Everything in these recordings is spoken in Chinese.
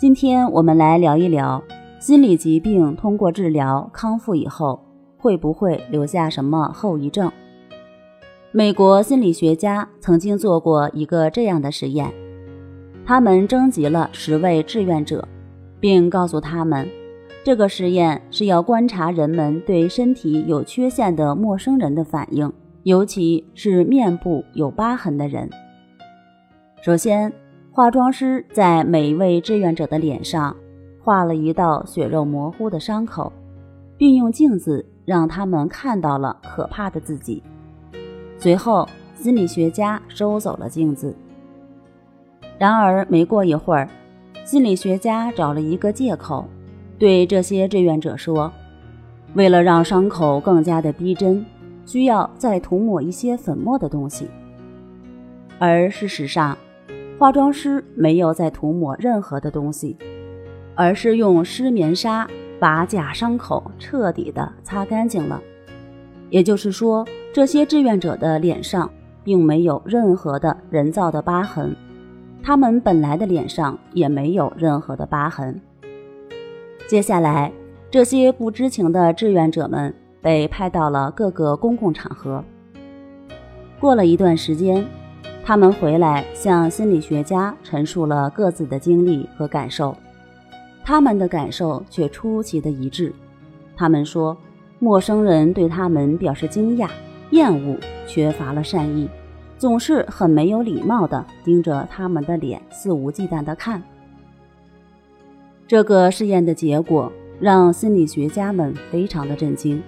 今天我们来聊一聊心理疾病通过治疗康复以后会不会留下什么后遗症？美国心理学家曾经做过一个这样的实验，他们征集了十位志愿者，并告诉他们，这个实验是要观察人们对身体有缺陷的陌生人的反应，尤其是面部有疤痕的人。首先。化妆师在每一位志愿者的脸上画了一道血肉模糊的伤口，并用镜子让他们看到了可怕的自己。随后，心理学家收走了镜子。然而，没过一会儿，心理学家找了一个借口，对这些志愿者说：“为了让伤口更加的逼真，需要再涂抹一些粉末的东西。”而事实上，化妆师没有再涂抹任何的东西，而是用湿棉纱把假伤口彻底的擦干净了。也就是说，这些志愿者的脸上并没有任何的人造的疤痕，他们本来的脸上也没有任何的疤痕。接下来，这些不知情的志愿者们被派到了各个公共场合。过了一段时间。他们回来向心理学家陈述了各自的经历和感受，他们的感受却出奇的一致。他们说，陌生人对他们表示惊讶、厌恶，缺乏了善意，总是很没有礼貌地盯着他们的脸，肆无忌惮地看。这个试验的结果让心理学家们非常的震惊，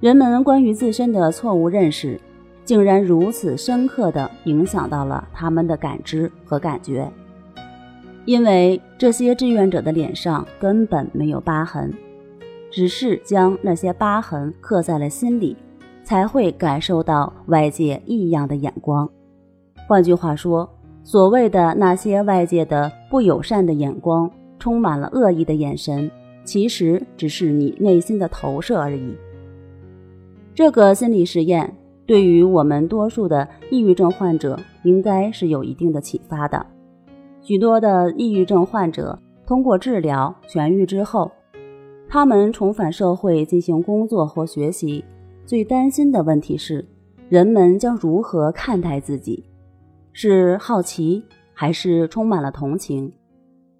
人们关于自身的错误认识。竟然如此深刻地影响到了他们的感知和感觉，因为这些志愿者的脸上根本没有疤痕，只是将那些疤痕刻在了心里，才会感受到外界异样的眼光。换句话说，所谓的那些外界的不友善的眼光，充满了恶意的眼神，其实只是你内心的投射而已。这个心理实验。对于我们多数的抑郁症患者，应该是有一定的启发的。许多的抑郁症患者通过治疗痊愈之后，他们重返社会进行工作或学习，最担心的问题是：人们将如何看待自己？是好奇，还是充满了同情？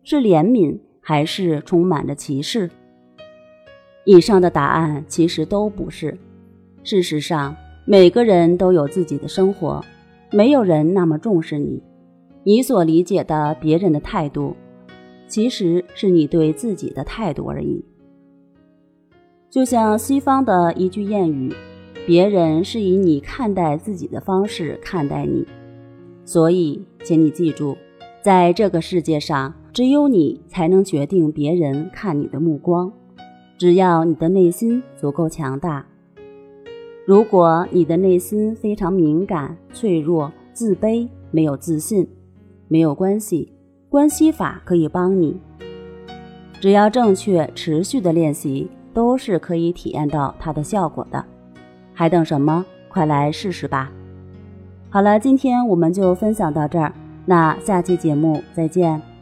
是怜悯，还是充满着歧视？以上的答案其实都不是。事实上，每个人都有自己的生活，没有人那么重视你。你所理解的别人的态度，其实是你对自己的态度而已。就像西方的一句谚语：“别人是以你看待自己的方式看待你。”所以，请你记住，在这个世界上，只有你才能决定别人看你的目光。只要你的内心足够强大。如果你的内心非常敏感、脆弱、自卑、没有自信，没有关系，关系法可以帮你。只要正确、持续的练习，都是可以体验到它的效果的。还等什么？快来试试吧！好了，今天我们就分享到这儿，那下期节目再见。